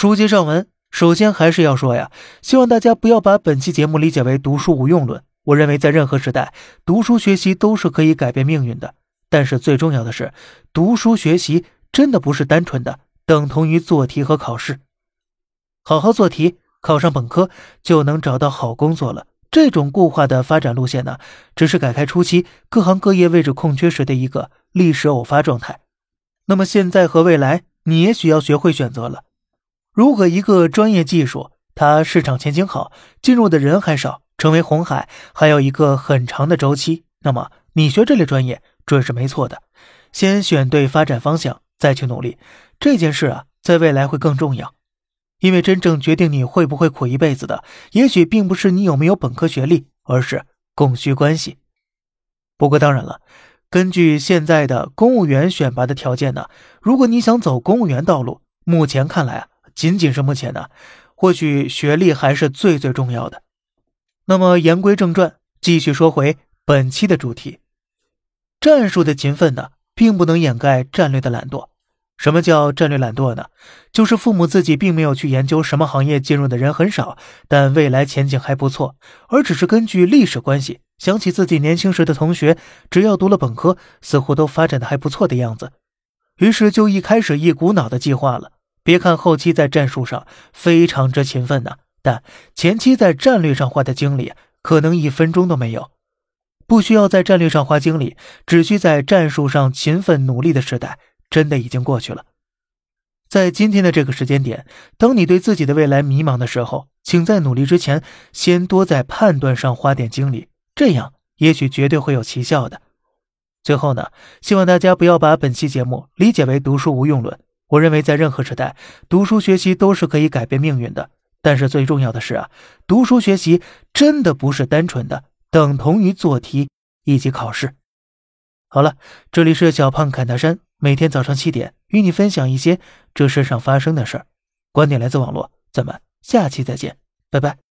书接上文，首先还是要说呀，希望大家不要把本期节目理解为读书无用论。我认为在任何时代，读书学习都是可以改变命运的。但是最重要的是，读书学习真的不是单纯的等同于做题和考试。好好做题，考上本科就能找到好工作了。这种固化的发展路线呢，只是改开初期各行各业位置空缺时的一个历史偶发状态。那么现在和未来，你也许要学会选择了。如果一个专业技术它市场前景好，进入的人还少，成为红海还有一个很长的周期，那么你学这类专业准是没错的。先选对发展方向，再去努力，这件事啊，在未来会更重要。因为真正决定你会不会苦一辈子的，也许并不是你有没有本科学历，而是供需关系。不过当然了，根据现在的公务员选拔的条件呢，如果你想走公务员道路，目前看来啊。仅仅是目前呢，或许学历还是最最重要的。那么言归正传，继续说回本期的主题：战术的勤奋呢，并不能掩盖战略的懒惰。什么叫战略懒惰呢？就是父母自己并没有去研究什么行业进入的人很少，但未来前景还不错，而只是根据历史关系想起自己年轻时的同学，只要读了本科，似乎都发展的还不错的样子，于是就一开始一股脑的计划了。别看后期在战术上非常之勤奋呢，但前期在战略上花的精力可能一分钟都没有。不需要在战略上花精力，只需在战术上勤奋努力的时代，真的已经过去了。在今天的这个时间点，当你对自己的未来迷茫的时候，请在努力之前，先多在判断上花点精力，这样也许绝对会有奇效的。最后呢，希望大家不要把本期节目理解为读书无用论。我认为，在任何时代，读书学习都是可以改变命运的。但是最重要的是啊，读书学习真的不是单纯的等同于做题以及考试。好了，这里是小胖侃大山，每天早上七点与你分享一些这世上发生的事儿，观点来自网络，咱们下期再见，拜拜。